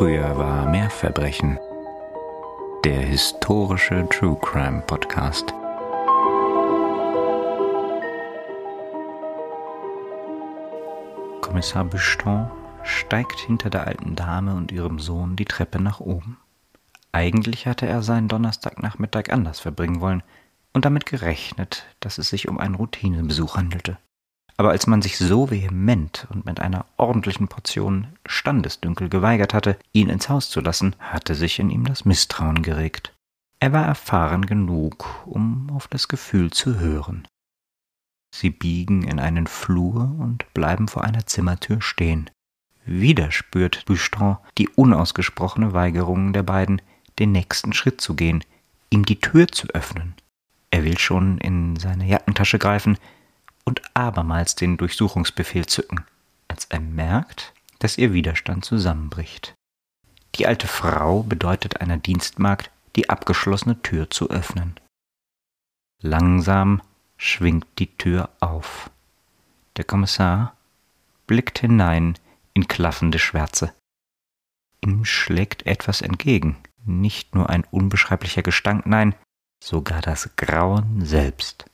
Früher war mehr Verbrechen. Der historische True Crime Podcast. Kommissar Buston steigt hinter der alten Dame und ihrem Sohn die Treppe nach oben. Eigentlich hatte er seinen Donnerstagnachmittag anders verbringen wollen und damit gerechnet, dass es sich um einen Routinebesuch handelte. Aber als man sich so vehement und mit einer ordentlichen Portion Standesdünkel geweigert hatte, ihn ins Haus zu lassen, hatte sich in ihm das Misstrauen geregt. Er war erfahren genug, um auf das Gefühl zu hören. Sie biegen in einen Flur und bleiben vor einer Zimmertür stehen. Wieder spürt Buston die unausgesprochene Weigerung der beiden, den nächsten Schritt zu gehen, ihm die Tür zu öffnen. Er will schon in seine Jackentasche greifen und abermals den Durchsuchungsbefehl zücken, als er merkt, dass ihr Widerstand zusammenbricht. Die alte Frau bedeutet einer Dienstmagd, die abgeschlossene Tür zu öffnen. Langsam schwingt die Tür auf. Der Kommissar blickt hinein in klaffende Schwärze. Ihm schlägt etwas entgegen, nicht nur ein unbeschreiblicher Gestank, nein, sogar das Grauen selbst.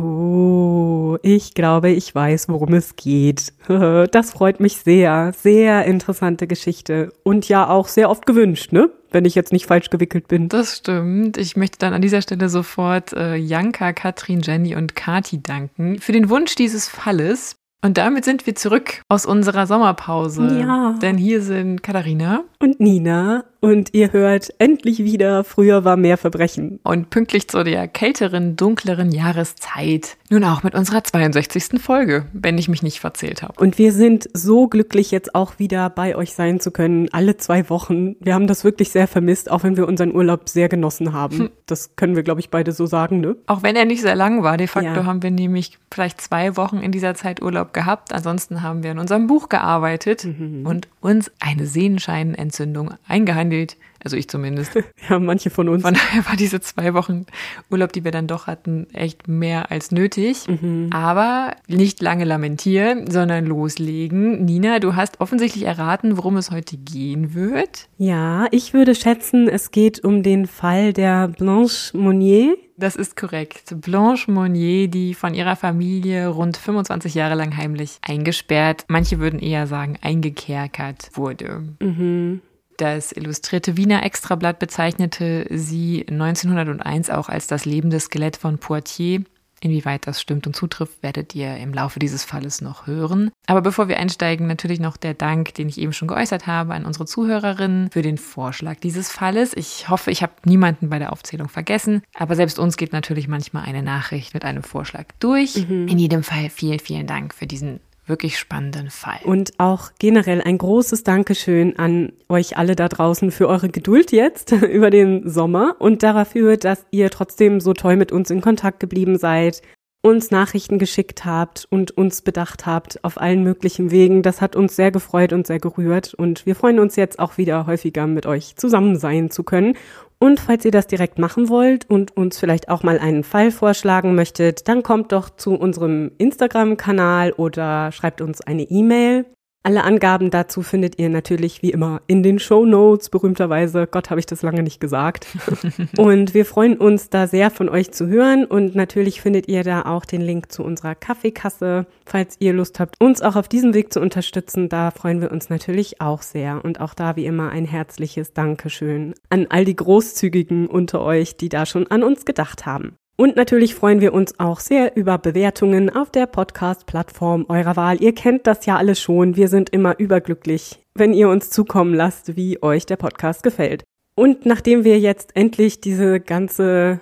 Oh, ich glaube, ich weiß, worum es geht. Das freut mich sehr. Sehr interessante Geschichte. Und ja auch sehr oft gewünscht, ne? Wenn ich jetzt nicht falsch gewickelt bin. Das stimmt. Ich möchte dann an dieser Stelle sofort äh, Janka, Katrin, Jenny und Kati danken für den Wunsch dieses Falles. Und damit sind wir zurück aus unserer Sommerpause. Ja. Denn hier sind Katharina und Nina und ihr hört endlich wieder, früher war mehr Verbrechen. Und pünktlich zu der kälteren, dunkleren Jahreszeit. Nun auch mit unserer 62. Folge, wenn ich mich nicht verzählt habe. Und wir sind so glücklich, jetzt auch wieder bei euch sein zu können, alle zwei Wochen. Wir haben das wirklich sehr vermisst, auch wenn wir unseren Urlaub sehr genossen haben. Hm. Das können wir, glaube ich, beide so sagen, ne? Auch wenn er nicht sehr lang war. De facto ja. haben wir nämlich vielleicht zwei Wochen in dieser Zeit Urlaub gehabt. Ansonsten haben wir in unserem Buch gearbeitet mhm. und uns eine Sehenscheinentzündung eingehandelt gehandelt. Also ich zumindest. Ja, manche von uns. Von daher war diese zwei Wochen Urlaub, die wir dann doch hatten, echt mehr als nötig. Mhm. Aber nicht lange lamentieren, sondern loslegen. Nina, du hast offensichtlich erraten, worum es heute gehen wird. Ja, ich würde schätzen, es geht um den Fall der Blanche Monnier. Das ist korrekt. Blanche Monnier, die von ihrer Familie rund 25 Jahre lang heimlich eingesperrt, manche würden eher sagen eingekerkert wurde. Mhm. Das illustrierte Wiener Extrablatt bezeichnete sie 1901 auch als das lebende Skelett von Poitiers. Inwieweit das stimmt und zutrifft, werdet ihr im Laufe dieses Falles noch hören. Aber bevor wir einsteigen, natürlich noch der Dank, den ich eben schon geäußert habe, an unsere Zuhörerinnen für den Vorschlag dieses Falles. Ich hoffe, ich habe niemanden bei der Aufzählung vergessen, aber selbst uns geht natürlich manchmal eine Nachricht mit einem Vorschlag durch. Mhm. In jedem Fall vielen, vielen Dank für diesen wirklich spannenden Fall. Und auch generell ein großes Dankeschön an euch alle da draußen für eure Geduld jetzt über den Sommer und dafür, dass ihr trotzdem so toll mit uns in Kontakt geblieben seid, uns Nachrichten geschickt habt und uns bedacht habt auf allen möglichen Wegen. Das hat uns sehr gefreut und sehr gerührt und wir freuen uns jetzt auch wieder häufiger mit euch zusammen sein zu können und falls ihr das direkt machen wollt und uns vielleicht auch mal einen Fall vorschlagen möchtet, dann kommt doch zu unserem Instagram-Kanal oder schreibt uns eine E-Mail alle Angaben dazu findet ihr natürlich wie immer in den Show Notes, berühmterweise. Gott, habe ich das lange nicht gesagt. und wir freuen uns da sehr von euch zu hören und natürlich findet ihr da auch den Link zu unserer Kaffeekasse, falls ihr Lust habt, uns auch auf diesem Weg zu unterstützen. Da freuen wir uns natürlich auch sehr und auch da wie immer ein herzliches Dankeschön an all die Großzügigen unter euch, die da schon an uns gedacht haben. Und natürlich freuen wir uns auch sehr über Bewertungen auf der Podcast-Plattform eurer Wahl. Ihr kennt das ja alles schon. Wir sind immer überglücklich, wenn ihr uns zukommen lasst, wie euch der Podcast gefällt. Und nachdem wir jetzt endlich diese ganze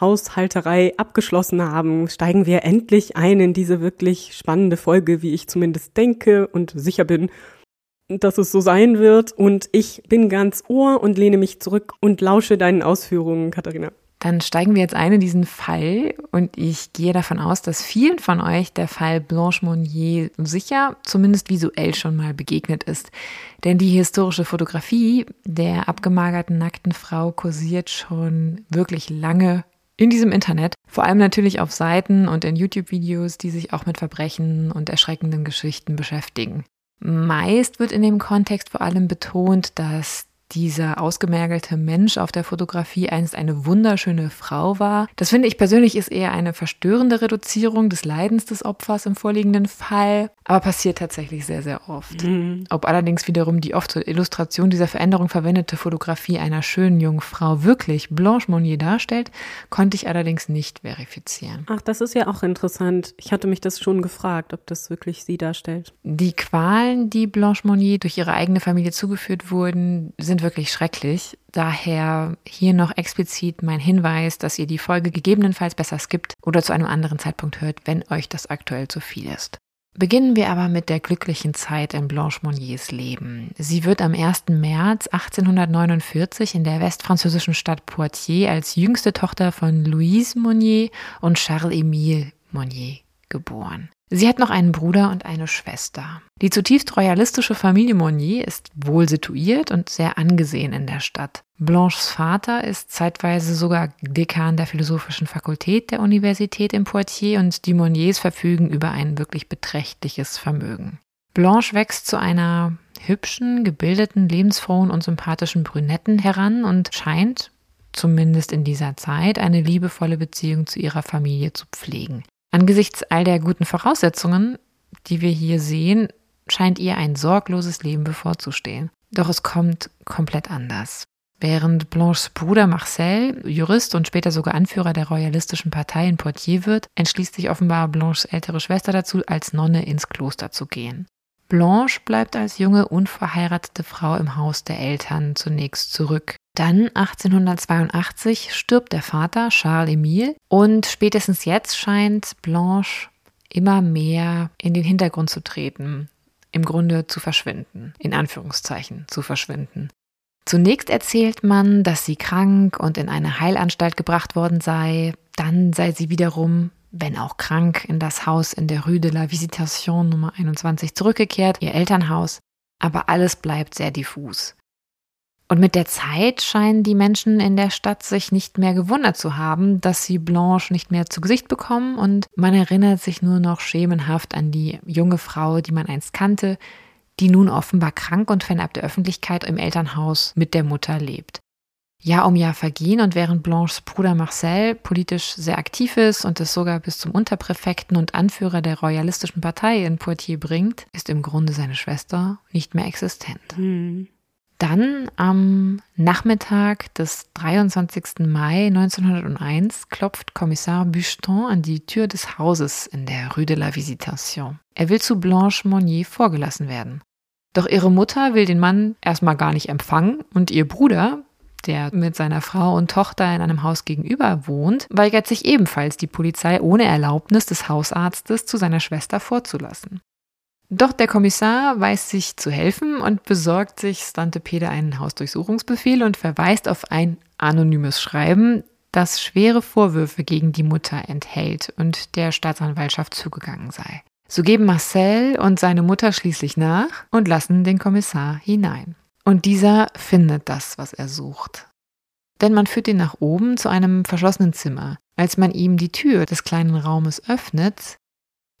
Haushalterei abgeschlossen haben, steigen wir endlich ein in diese wirklich spannende Folge, wie ich zumindest denke und sicher bin, dass es so sein wird. Und ich bin ganz Ohr und lehne mich zurück und lausche deinen Ausführungen, Katharina. Dann steigen wir jetzt ein in diesen Fall und ich gehe davon aus, dass vielen von euch der Fall Blanche Monnier sicher zumindest visuell schon mal begegnet ist. Denn die historische Fotografie der abgemagerten nackten Frau kursiert schon wirklich lange in diesem Internet, vor allem natürlich auf Seiten und in YouTube-Videos, die sich auch mit Verbrechen und erschreckenden Geschichten beschäftigen. Meist wird in dem Kontext vor allem betont, dass dieser ausgemergelte Mensch auf der Fotografie einst eine wunderschöne Frau war. Das finde ich persönlich ist eher eine verstörende Reduzierung des Leidens des Opfers im vorliegenden Fall, aber passiert tatsächlich sehr, sehr oft. Mhm. Ob allerdings wiederum die oft zur Illustration dieser Veränderung verwendete Fotografie einer schönen jungen Frau wirklich Blanche Monnier darstellt, konnte ich allerdings nicht verifizieren. Ach, das ist ja auch interessant. Ich hatte mich das schon gefragt, ob das wirklich sie darstellt. Die Qualen, die Blanche Monnier durch ihre eigene Familie zugeführt wurden, sind wirklich schrecklich. Daher hier noch explizit mein Hinweis, dass ihr die Folge gegebenenfalls besser skippt oder zu einem anderen Zeitpunkt hört, wenn euch das aktuell zu viel ist. Beginnen wir aber mit der glücklichen Zeit in Blanche Monniers Leben. Sie wird am 1. März 1849 in der westfranzösischen Stadt Poitiers als jüngste Tochter von Louise Monnier und Charles-Émile Monnier geboren. Sie hat noch einen Bruder und eine Schwester. Die zutiefst royalistische Familie Monnier ist wohl situiert und sehr angesehen in der Stadt. Blanches Vater ist zeitweise sogar Dekan der Philosophischen Fakultät der Universität in Poitiers und die Monniers verfügen über ein wirklich beträchtliches Vermögen. Blanche wächst zu einer hübschen, gebildeten, lebensfrohen und sympathischen Brünetten heran und scheint, zumindest in dieser Zeit, eine liebevolle Beziehung zu ihrer Familie zu pflegen. Angesichts all der guten Voraussetzungen, die wir hier sehen, scheint ihr ein sorgloses Leben bevorzustehen. Doch es kommt komplett anders. Während Blanches Bruder Marcel Jurist und später sogar Anführer der royalistischen Partei in Poitiers wird, entschließt sich offenbar Blanches ältere Schwester dazu, als Nonne ins Kloster zu gehen. Blanche bleibt als junge, unverheiratete Frau im Haus der Eltern zunächst zurück. Dann 1882 stirbt der Vater Charles Emile und spätestens jetzt scheint Blanche immer mehr in den Hintergrund zu treten, im Grunde zu verschwinden, in Anführungszeichen zu verschwinden. Zunächst erzählt man, dass sie krank und in eine Heilanstalt gebracht worden sei, dann sei sie wiederum, wenn auch krank, in das Haus in der Rue de la Visitation Nummer 21 zurückgekehrt, ihr Elternhaus, aber alles bleibt sehr diffus. Und mit der Zeit scheinen die Menschen in der Stadt sich nicht mehr gewundert zu haben, dass sie Blanche nicht mehr zu Gesicht bekommen und man erinnert sich nur noch schemenhaft an die junge Frau, die man einst kannte, die nun offenbar krank und fernab der Öffentlichkeit im Elternhaus mit der Mutter lebt. Jahr um Jahr vergehen und während Blanches Bruder Marcel politisch sehr aktiv ist und es sogar bis zum Unterpräfekten und Anführer der royalistischen Partei in Poitiers bringt, ist im Grunde seine Schwester nicht mehr existent. Hm. Dann am Nachmittag des 23. Mai 1901 klopft Kommissar Bucheton an die Tür des Hauses in der Rue de la Visitation. Er will zu Blanche Monnier vorgelassen werden. Doch ihre Mutter will den Mann erstmal gar nicht empfangen und ihr Bruder, der mit seiner Frau und Tochter in einem Haus gegenüber wohnt, weigert sich ebenfalls, die Polizei ohne Erlaubnis des Hausarztes zu seiner Schwester vorzulassen. Doch der Kommissar weiß sich zu helfen und besorgt sich Stante Peter einen Hausdurchsuchungsbefehl und verweist auf ein anonymes Schreiben, das schwere Vorwürfe gegen die Mutter enthält und der Staatsanwaltschaft zugegangen sei. So geben Marcel und seine Mutter schließlich nach und lassen den Kommissar hinein. Und dieser findet das, was er sucht. Denn man führt ihn nach oben zu einem verschlossenen Zimmer. Als man ihm die Tür des kleinen Raumes öffnet,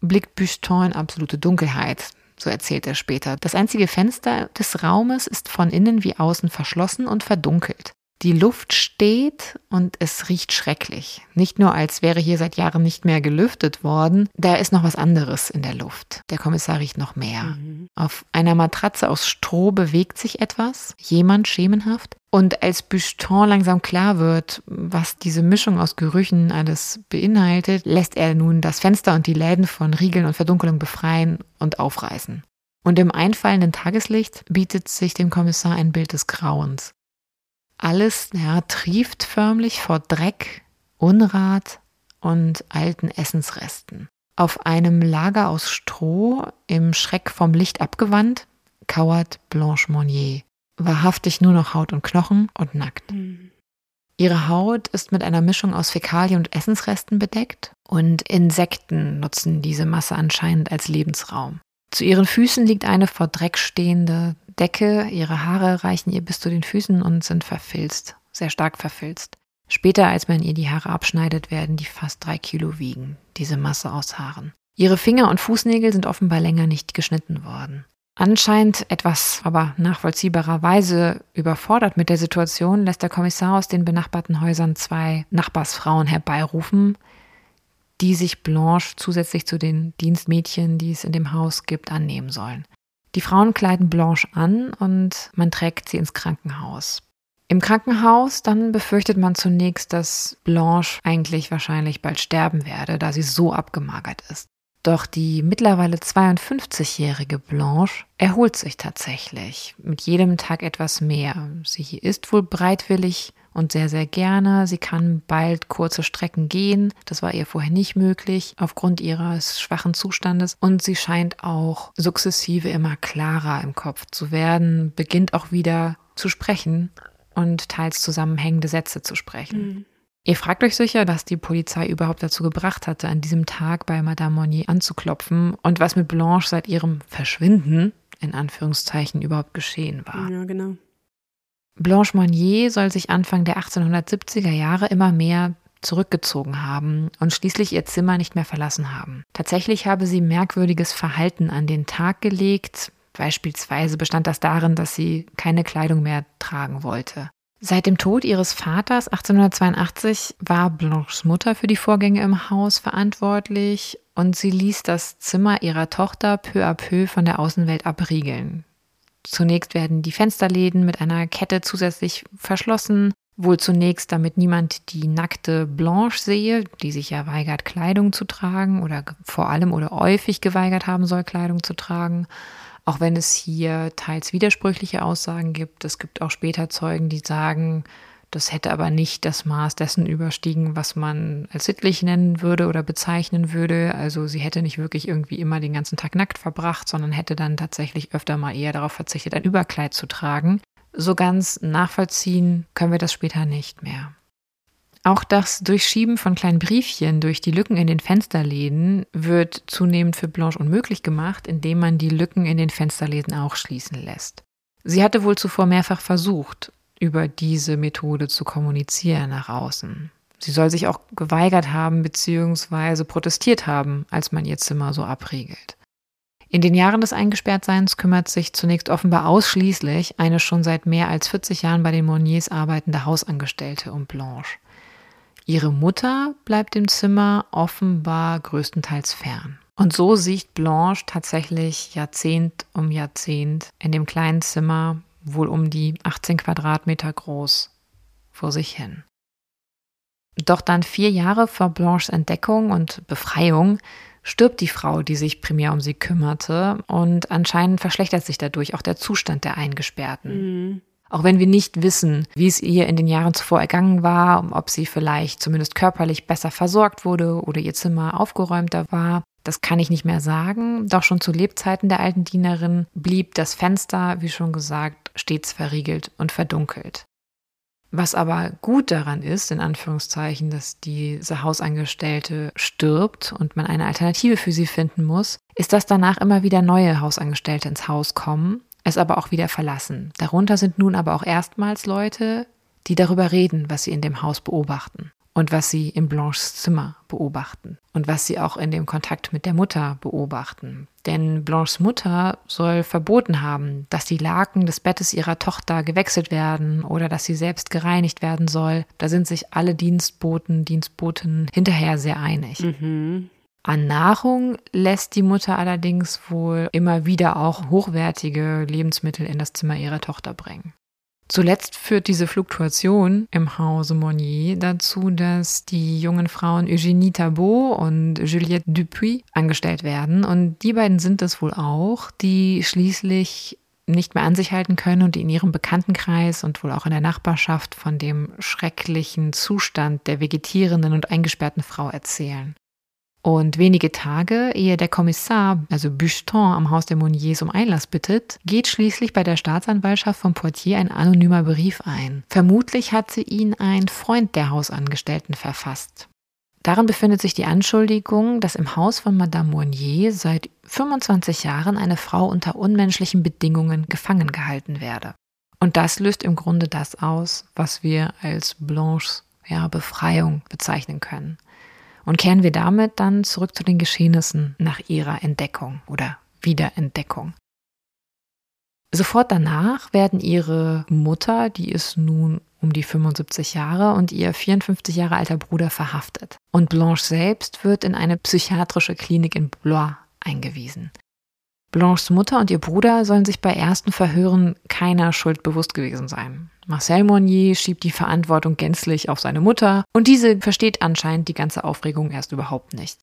blickt Bucheton in absolute Dunkelheit. So erzählt er später. Das einzige Fenster des Raumes ist von innen wie außen verschlossen und verdunkelt. Die Luft steht und es riecht schrecklich. Nicht nur, als wäre hier seit Jahren nicht mehr gelüftet worden, da ist noch was anderes in der Luft. Der Kommissar riecht noch mehr. Mhm. Auf einer Matratze aus Stroh bewegt sich etwas, jemand schemenhaft. Und als Bucheton langsam klar wird, was diese Mischung aus Gerüchen alles beinhaltet, lässt er nun das Fenster und die Läden von Riegeln und Verdunkelung befreien und aufreißen. Und im einfallenden Tageslicht bietet sich dem Kommissar ein Bild des Grauens. Alles ja, trieft förmlich vor Dreck, Unrat und alten Essensresten. Auf einem Lager aus Stroh, im Schreck vom Licht abgewandt, kauert Blanche Monnier, wahrhaftig nur noch Haut und Knochen und nackt. Mhm. Ihre Haut ist mit einer Mischung aus Fäkalien und Essensresten bedeckt und Insekten nutzen diese Masse anscheinend als Lebensraum. Zu ihren Füßen liegt eine vor Dreck stehende Decke, ihre Haare reichen ihr bis zu den Füßen und sind verfilzt, sehr stark verfilzt. Später, als man ihr die Haare abschneidet, werden die fast drei Kilo wiegen, diese Masse aus Haaren. Ihre Finger und Fußnägel sind offenbar länger nicht geschnitten worden. Anscheinend etwas aber nachvollziehbarerweise überfordert mit der Situation, lässt der Kommissar aus den benachbarten Häusern zwei Nachbarsfrauen herbeirufen, die sich Blanche zusätzlich zu den Dienstmädchen, die es in dem Haus gibt, annehmen sollen. Die Frauen kleiden Blanche an und man trägt sie ins Krankenhaus. Im Krankenhaus dann befürchtet man zunächst, dass Blanche eigentlich wahrscheinlich bald sterben werde, da sie so abgemagert ist. Doch die mittlerweile 52-jährige Blanche erholt sich tatsächlich mit jedem Tag etwas mehr. Sie isst wohl breitwillig und sehr, sehr gerne. Sie kann bald kurze Strecken gehen. Das war ihr vorher nicht möglich aufgrund ihres schwachen Zustandes. Und sie scheint auch sukzessive immer klarer im Kopf zu werden, beginnt auch wieder zu sprechen und teils zusammenhängende Sätze zu sprechen. Mhm. Ihr fragt euch sicher, was die Polizei überhaupt dazu gebracht hatte, an diesem Tag bei Madame Monnier anzuklopfen und was mit Blanche seit ihrem Verschwinden, in Anführungszeichen, überhaupt geschehen war. Ja, genau. Blanche Monnier soll sich Anfang der 1870er Jahre immer mehr zurückgezogen haben und schließlich ihr Zimmer nicht mehr verlassen haben. Tatsächlich habe sie merkwürdiges Verhalten an den Tag gelegt. Beispielsweise bestand das darin, dass sie keine Kleidung mehr tragen wollte. Seit dem Tod ihres Vaters 1882 war Blanches Mutter für die Vorgänge im Haus verantwortlich und sie ließ das Zimmer ihrer Tochter peu à peu von der Außenwelt abriegeln. Zunächst werden die Fensterläden mit einer Kette zusätzlich verschlossen, wohl zunächst, damit niemand die nackte Blanche sehe, die sich ja weigert, Kleidung zu tragen oder vor allem oder häufig geweigert haben soll, Kleidung zu tragen. Auch wenn es hier teils widersprüchliche Aussagen gibt. Es gibt auch später Zeugen, die sagen, das hätte aber nicht das Maß dessen überstiegen, was man als sittlich nennen würde oder bezeichnen würde. Also sie hätte nicht wirklich irgendwie immer den ganzen Tag nackt verbracht, sondern hätte dann tatsächlich öfter mal eher darauf verzichtet, ein Überkleid zu tragen. So ganz nachvollziehen können wir das später nicht mehr. Auch das Durchschieben von kleinen Briefchen durch die Lücken in den Fensterläden wird zunehmend für Blanche unmöglich gemacht, indem man die Lücken in den Fensterläden auch schließen lässt. Sie hatte wohl zuvor mehrfach versucht, über diese Methode zu kommunizieren nach außen. Sie soll sich auch geweigert haben bzw. protestiert haben, als man ihr Zimmer so abriegelt. In den Jahren des Eingesperrtseins kümmert sich zunächst offenbar ausschließlich eine schon seit mehr als 40 Jahren bei den Monniers arbeitende Hausangestellte um Blanche. Ihre Mutter bleibt dem Zimmer offenbar größtenteils fern. Und so sieht Blanche tatsächlich Jahrzehnt um Jahrzehnt in dem kleinen Zimmer, wohl um die 18 Quadratmeter groß, vor sich hin. Doch dann vier Jahre vor Blanches Entdeckung und Befreiung stirbt die Frau, die sich primär um sie kümmerte, und anscheinend verschlechtert sich dadurch auch der Zustand der Eingesperrten. Mhm. Auch wenn wir nicht wissen, wie es ihr in den Jahren zuvor ergangen war, ob sie vielleicht zumindest körperlich besser versorgt wurde oder ihr Zimmer aufgeräumter war, das kann ich nicht mehr sagen. Doch schon zu Lebzeiten der alten Dienerin blieb das Fenster, wie schon gesagt, stets verriegelt und verdunkelt. Was aber gut daran ist, in Anführungszeichen, dass diese Hausangestellte stirbt und man eine Alternative für sie finden muss, ist, dass danach immer wieder neue Hausangestellte ins Haus kommen es aber auch wieder verlassen. Darunter sind nun aber auch erstmals Leute, die darüber reden, was sie in dem Haus beobachten und was sie in Blanches Zimmer beobachten und was sie auch in dem Kontakt mit der Mutter beobachten. Denn Blanches Mutter soll verboten haben, dass die Laken des Bettes ihrer Tochter gewechselt werden oder dass sie selbst gereinigt werden soll. Da sind sich alle Dienstboten, Dienstboten hinterher sehr einig. Mhm. An Nahrung lässt die Mutter allerdings wohl immer wieder auch hochwertige Lebensmittel in das Zimmer ihrer Tochter bringen. Zuletzt führt diese Fluktuation im Hause Monnier dazu, dass die jungen Frauen Eugénie Tabot und Juliette Dupuis angestellt werden. Und die beiden sind es wohl auch, die schließlich nicht mehr an sich halten können und in ihrem Bekanntenkreis und wohl auch in der Nachbarschaft von dem schrecklichen Zustand der vegetierenden und eingesperrten Frau erzählen. Und wenige Tage, ehe der Kommissar, also Bucheton, am Haus der Monniers um Einlass bittet, geht schließlich bei der Staatsanwaltschaft von Poitiers ein anonymer Brief ein. Vermutlich hat sie ihn ein Freund der Hausangestellten verfasst. Darin befindet sich die Anschuldigung, dass im Haus von Madame Monnier seit 25 Jahren eine Frau unter unmenschlichen Bedingungen gefangen gehalten werde. Und das löst im Grunde das aus, was wir als Blanches ja, Befreiung bezeichnen können. Und kehren wir damit dann zurück zu den Geschehnissen nach ihrer Entdeckung oder Wiederentdeckung. Sofort danach werden ihre Mutter, die ist nun um die 75 Jahre, und ihr 54 Jahre alter Bruder verhaftet. Und Blanche selbst wird in eine psychiatrische Klinik in Blois eingewiesen. Blanches Mutter und ihr Bruder sollen sich bei ersten Verhören keiner Schuld bewusst gewesen sein. Marcel Monnier schiebt die Verantwortung gänzlich auf seine Mutter und diese versteht anscheinend die ganze Aufregung erst überhaupt nicht.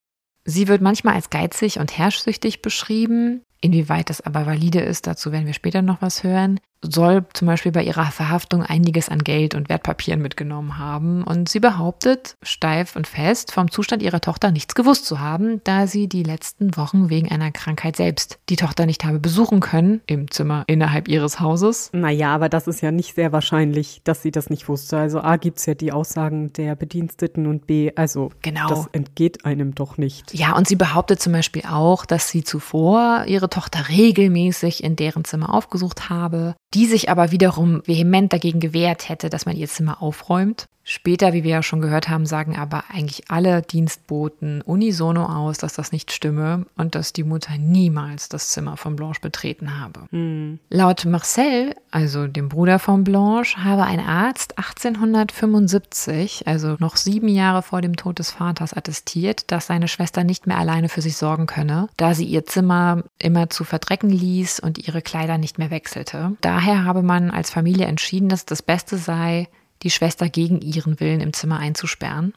Sie wird manchmal als geizig und herrschsüchtig beschrieben. Inwieweit das aber valide ist, dazu werden wir später noch was hören soll zum Beispiel bei ihrer Verhaftung einiges an Geld und Wertpapieren mitgenommen haben und sie behauptet, steif und fest, vom Zustand ihrer Tochter nichts gewusst zu haben, da sie die letzten Wochen wegen einer Krankheit selbst die Tochter nicht habe besuchen können im Zimmer innerhalb ihres Hauses. Naja, aber das ist ja nicht sehr wahrscheinlich, dass sie das nicht wusste. Also A gibt es ja die Aussagen der Bediensteten und B, also genau. das entgeht einem doch nicht. Ja, und sie behauptet zum Beispiel auch, dass sie zuvor ihre Tochter regelmäßig in deren Zimmer aufgesucht habe, die sich aber wiederum vehement dagegen gewehrt hätte, dass man ihr Zimmer aufräumt. Später, wie wir ja schon gehört haben, sagen aber eigentlich alle Dienstboten unisono aus, dass das nicht stimme und dass die Mutter niemals das Zimmer von Blanche betreten habe. Hm. Laut Marcel, also dem Bruder von Blanche, habe ein Arzt 1875, also noch sieben Jahre vor dem Tod des Vaters, attestiert, dass seine Schwester nicht mehr alleine für sich sorgen könne, da sie ihr Zimmer immer zu verdrecken ließ und ihre Kleider nicht mehr wechselte. Daher habe man als Familie entschieden, dass das Beste sei, die Schwester gegen ihren Willen im Zimmer einzusperren.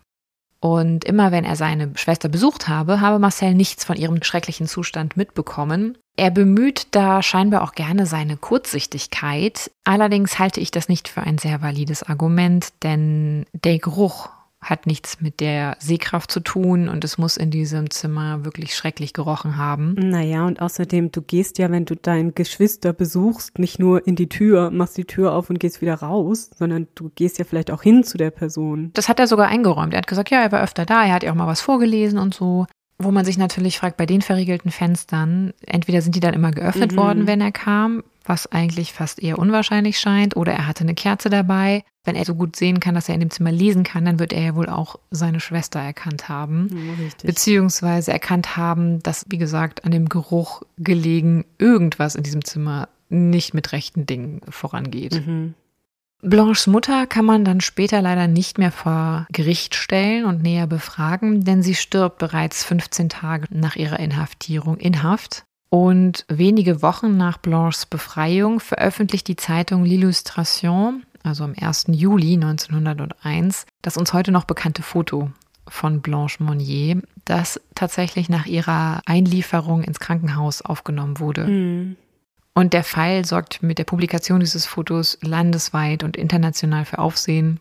Und immer wenn er seine Schwester besucht habe, habe Marcel nichts von ihrem schrecklichen Zustand mitbekommen. Er bemüht da scheinbar auch gerne seine Kurzsichtigkeit. Allerdings halte ich das nicht für ein sehr valides Argument, denn der Geruch hat nichts mit der Sehkraft zu tun und es muss in diesem Zimmer wirklich schrecklich gerochen haben. Naja, und außerdem, du gehst ja, wenn du deinen Geschwister besuchst, nicht nur in die Tür, machst die Tür auf und gehst wieder raus, sondern du gehst ja vielleicht auch hin zu der Person. Das hat er sogar eingeräumt. Er hat gesagt, ja, er war öfter da, er hat ja auch mal was vorgelesen und so. Wo man sich natürlich fragt, bei den verriegelten Fenstern, entweder sind die dann immer geöffnet mhm. worden, wenn er kam, was eigentlich fast eher unwahrscheinlich scheint, oder er hatte eine Kerze dabei. Wenn er so gut sehen kann, dass er in dem Zimmer lesen kann, dann wird er ja wohl auch seine Schwester erkannt haben. Richtig. Beziehungsweise erkannt haben, dass, wie gesagt, an dem Geruch gelegen irgendwas in diesem Zimmer nicht mit rechten Dingen vorangeht. Mhm. Blanches Mutter kann man dann später leider nicht mehr vor Gericht stellen und näher befragen, denn sie stirbt bereits 15 Tage nach ihrer Inhaftierung in Haft. Und wenige Wochen nach Blanches Befreiung veröffentlicht die Zeitung L'Illustration, also am 1. Juli 1901, das uns heute noch bekannte Foto von Blanche Monnier, das tatsächlich nach ihrer Einlieferung ins Krankenhaus aufgenommen wurde. Mhm. Und der Fall sorgt mit der Publikation dieses Fotos landesweit und international für Aufsehen.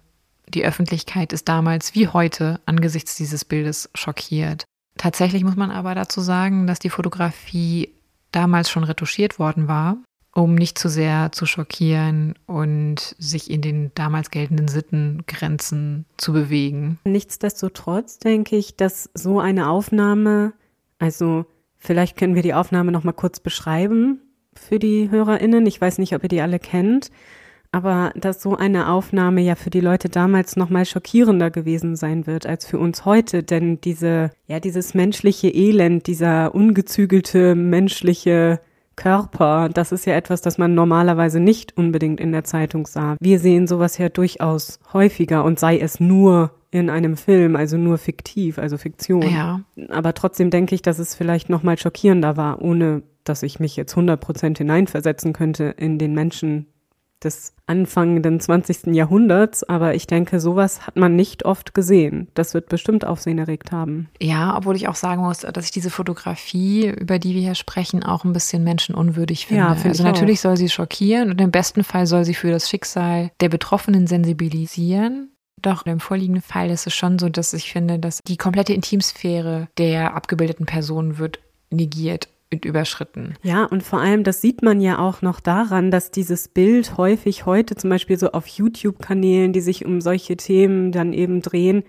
Die Öffentlichkeit ist damals wie heute angesichts dieses Bildes schockiert. Tatsächlich muss man aber dazu sagen, dass die Fotografie damals schon retuschiert worden war, um nicht zu sehr zu schockieren und sich in den damals geltenden Sittengrenzen zu bewegen. Nichtsdestotrotz denke ich, dass so eine Aufnahme, also vielleicht können wir die Aufnahme noch mal kurz beschreiben für die Hörerinnen. Ich weiß nicht, ob ihr die alle kennt aber dass so eine Aufnahme ja für die Leute damals noch mal schockierender gewesen sein wird als für uns heute, denn diese ja dieses menschliche Elend, dieser ungezügelte menschliche Körper, das ist ja etwas, das man normalerweise nicht unbedingt in der Zeitung sah. Wir sehen sowas ja durchaus häufiger und sei es nur in einem Film, also nur fiktiv, also Fiktion. Ja. Aber trotzdem denke ich, dass es vielleicht noch mal schockierender war, ohne dass ich mich jetzt 100 Prozent hineinversetzen könnte in den Menschen, des anfangenden 20. Jahrhunderts, aber ich denke, sowas hat man nicht oft gesehen. Das wird bestimmt Aufsehen erregt haben. Ja, obwohl ich auch sagen muss, dass ich diese Fotografie, über die wir hier sprechen, auch ein bisschen menschenunwürdig finde. Ja, find also natürlich auch. soll sie schockieren und im besten Fall soll sie für das Schicksal der Betroffenen sensibilisieren. Doch im vorliegenden Fall ist es schon so, dass ich finde, dass die komplette Intimsphäre der abgebildeten Person wird negiert überschritten. Ja, und vor allem, das sieht man ja auch noch daran, dass dieses Bild häufig heute zum Beispiel so auf YouTube-Kanälen, die sich um solche Themen dann eben drehen,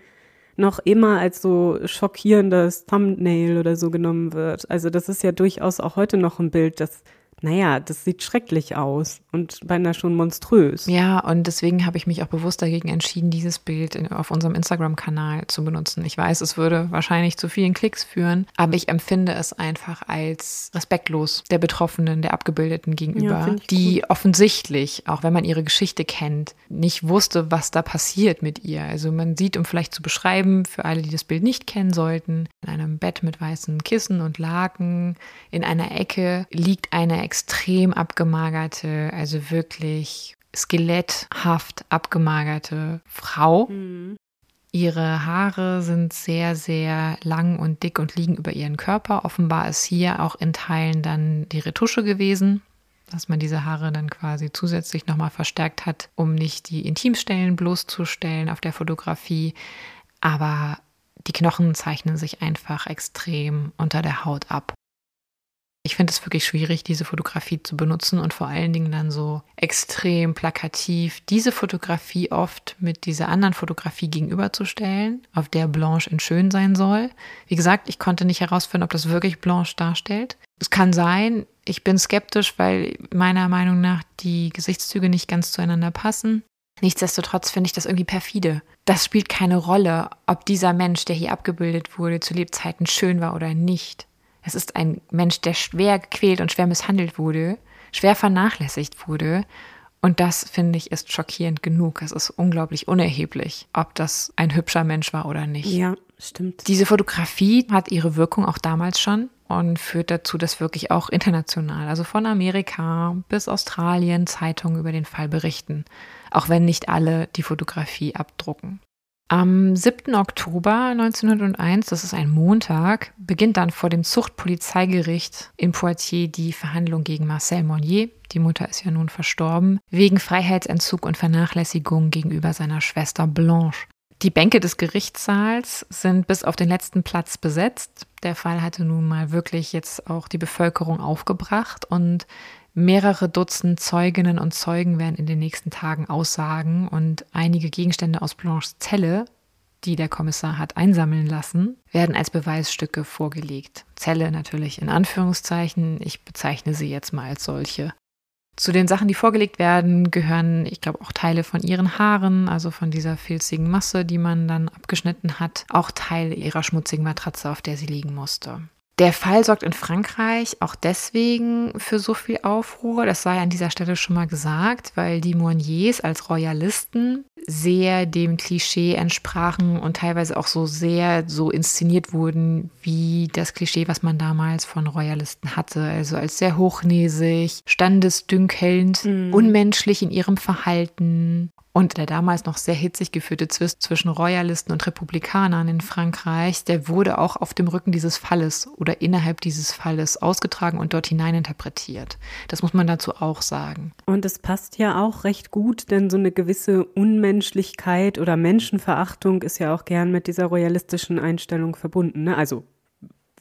noch immer als so schockierendes Thumbnail oder so genommen wird. Also das ist ja durchaus auch heute noch ein Bild, das naja, das sieht schrecklich aus und beinahe schon monströs. Ja, und deswegen habe ich mich auch bewusst dagegen entschieden, dieses Bild in, auf unserem Instagram-Kanal zu benutzen. Ich weiß, es würde wahrscheinlich zu vielen Klicks führen, aber ich empfinde es einfach als respektlos der Betroffenen, der Abgebildeten gegenüber, ja, die gut. offensichtlich, auch wenn man ihre Geschichte kennt, nicht wusste, was da passiert mit ihr. Also man sieht, um vielleicht zu beschreiben, für alle, die das Bild nicht kennen sollten, in einem Bett mit weißen Kissen und Laken, in einer Ecke liegt eine extrem abgemagerte, also wirklich skeletthaft abgemagerte Frau. Mhm. Ihre Haare sind sehr, sehr lang und dick und liegen über ihren Körper. Offenbar ist hier auch in Teilen dann die Retusche gewesen, dass man diese Haare dann quasi zusätzlich nochmal verstärkt hat, um nicht die Intimstellen bloßzustellen auf der Fotografie. Aber die Knochen zeichnen sich einfach extrem unter der Haut ab. Ich finde es wirklich schwierig, diese Fotografie zu benutzen und vor allen Dingen dann so extrem plakativ diese Fotografie oft mit dieser anderen Fotografie gegenüberzustellen, auf der Blanche in schön sein soll. Wie gesagt, ich konnte nicht herausfinden, ob das wirklich Blanche darstellt. Es kann sein, ich bin skeptisch, weil meiner Meinung nach die Gesichtszüge nicht ganz zueinander passen. Nichtsdestotrotz finde ich das irgendwie perfide. Das spielt keine Rolle, ob dieser Mensch, der hier abgebildet wurde, zu Lebzeiten schön war oder nicht. Es ist ein Mensch, der schwer gequält und schwer misshandelt wurde, schwer vernachlässigt wurde. Und das, finde ich, ist schockierend genug. Es ist unglaublich unerheblich, ob das ein hübscher Mensch war oder nicht. Ja, stimmt. Diese Fotografie hat ihre Wirkung auch damals schon und führt dazu, dass wirklich auch international, also von Amerika bis Australien, Zeitungen über den Fall berichten, auch wenn nicht alle die Fotografie abdrucken. Am 7. Oktober 1901, das ist ein Montag, beginnt dann vor dem Zuchtpolizeigericht in Poitiers die Verhandlung gegen Marcel Monnier, die Mutter ist ja nun verstorben, wegen Freiheitsentzug und Vernachlässigung gegenüber seiner Schwester Blanche. Die Bänke des Gerichtssaals sind bis auf den letzten Platz besetzt. Der Fall hatte nun mal wirklich jetzt auch die Bevölkerung aufgebracht und Mehrere Dutzend Zeuginnen und Zeugen werden in den nächsten Tagen aussagen und einige Gegenstände aus Blanches Zelle, die der Kommissar hat einsammeln lassen, werden als Beweisstücke vorgelegt. Zelle natürlich in Anführungszeichen, ich bezeichne sie jetzt mal als solche. Zu den Sachen, die vorgelegt werden, gehören, ich glaube, auch Teile von ihren Haaren, also von dieser filzigen Masse, die man dann abgeschnitten hat, auch Teile ihrer schmutzigen Matratze, auf der sie liegen musste. Der Fall sorgt in Frankreich auch deswegen für so viel Aufruhr, das sei an dieser Stelle schon mal gesagt, weil die Mouniers als Royalisten sehr dem Klischee entsprachen und teilweise auch so sehr so inszeniert wurden, wie das Klischee, was man damals von Royalisten hatte. Also als sehr hochnäsig, standesdünkelnd, mhm. unmenschlich in ihrem Verhalten und der damals noch sehr hitzig geführte Zwist zwischen Royalisten und Republikanern in Frankreich, der wurde auch auf dem Rücken dieses Falles oder innerhalb dieses Falles ausgetragen und dort hineininterpretiert. Das muss man dazu auch sagen. Und es passt ja auch recht gut, denn so eine gewisse Unmenschlichkeit oder Menschenverachtung ist ja auch gern mit dieser royalistischen Einstellung verbunden. Ne? Also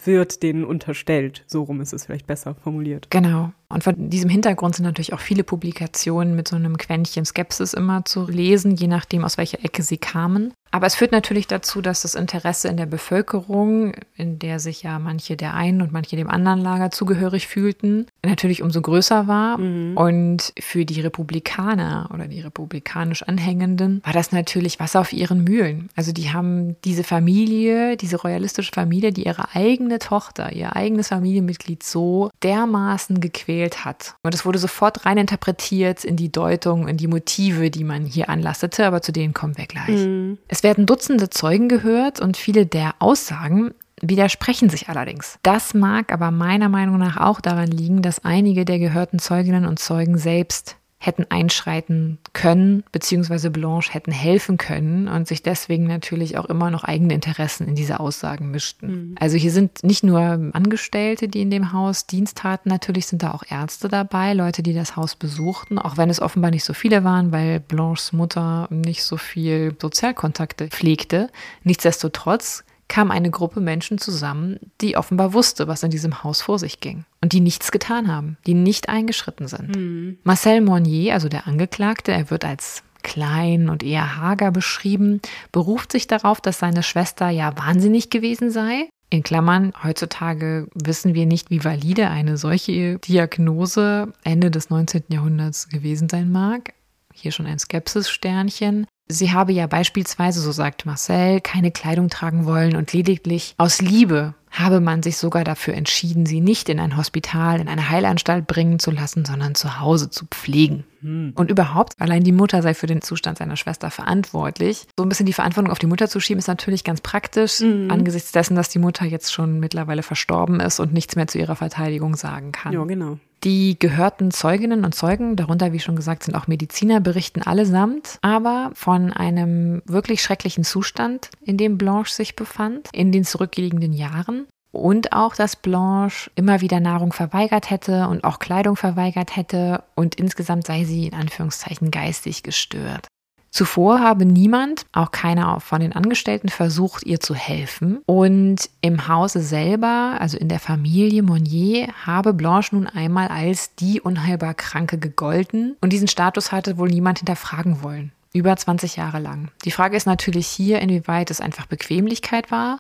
wird denen unterstellt. So rum ist es vielleicht besser formuliert. Genau. Und von diesem Hintergrund sind natürlich auch viele Publikationen mit so einem Quäntchen Skepsis immer zu lesen, je nachdem, aus welcher Ecke sie kamen. Aber es führt natürlich dazu, dass das Interesse in der Bevölkerung, in der sich ja manche der einen und manche dem anderen Lager zugehörig fühlten, natürlich umso größer war. Mhm. Und für die Republikaner oder die republikanisch Anhängenden war das natürlich Wasser auf ihren Mühlen. Also die haben diese Familie, diese royalistische Familie, die ihre eigene Tochter, ihr eigenes Familienmitglied so dermaßen gequält hat. Und es wurde sofort rein interpretiert in die Deutung, in die Motive, die man hier anlastete, aber zu denen kommen wir gleich. Mhm. Es es werden Dutzende Zeugen gehört und viele der Aussagen widersprechen sich allerdings. Das mag aber meiner Meinung nach auch daran liegen, dass einige der gehörten Zeuginnen und Zeugen selbst hätten einschreiten können, beziehungsweise Blanche hätten helfen können und sich deswegen natürlich auch immer noch eigene Interessen in diese Aussagen mischten. Mhm. Also hier sind nicht nur Angestellte, die in dem Haus Dienst taten, natürlich sind da auch Ärzte dabei, Leute, die das Haus besuchten, auch wenn es offenbar nicht so viele waren, weil Blanches Mutter nicht so viel Sozialkontakte pflegte. Nichtsdestotrotz kam eine Gruppe Menschen zusammen, die offenbar wusste, was in diesem Haus vor sich ging und die nichts getan haben, die nicht eingeschritten sind. Mhm. Marcel Monnier, also der Angeklagte, er wird als klein und eher hager beschrieben, beruft sich darauf, dass seine Schwester ja wahnsinnig gewesen sei In Klammern, heutzutage wissen wir nicht, wie valide eine solche Diagnose Ende des 19. Jahrhunderts gewesen sein mag. Hier schon ein Skepsis-Sternchen. Sie habe ja beispielsweise, so sagt Marcel, keine Kleidung tragen wollen und lediglich aus Liebe habe man sich sogar dafür entschieden, sie nicht in ein Hospital, in eine Heilanstalt bringen zu lassen, sondern zu Hause zu pflegen. Hm. Und überhaupt, allein die Mutter sei für den Zustand seiner Schwester verantwortlich. So ein bisschen die Verantwortung auf die Mutter zu schieben, ist natürlich ganz praktisch, mhm. angesichts dessen, dass die Mutter jetzt schon mittlerweile verstorben ist und nichts mehr zu ihrer Verteidigung sagen kann. Ja, genau. Die gehörten Zeuginnen und Zeugen, darunter, wie schon gesagt, sind auch Mediziner, berichten allesamt, aber von einem wirklich schrecklichen Zustand, in dem Blanche sich befand, in den zurückliegenden Jahren. Und auch, dass Blanche immer wieder Nahrung verweigert hätte und auch Kleidung verweigert hätte und insgesamt sei sie in Anführungszeichen geistig gestört. Zuvor habe niemand, auch keiner von den Angestellten, versucht, ihr zu helfen. Und im Hause selber, also in der Familie Monnier, habe Blanche nun einmal als die unheilbar Kranke gegolten. Und diesen Status hatte wohl niemand hinterfragen wollen. Über 20 Jahre lang. Die Frage ist natürlich hier, inwieweit es einfach Bequemlichkeit war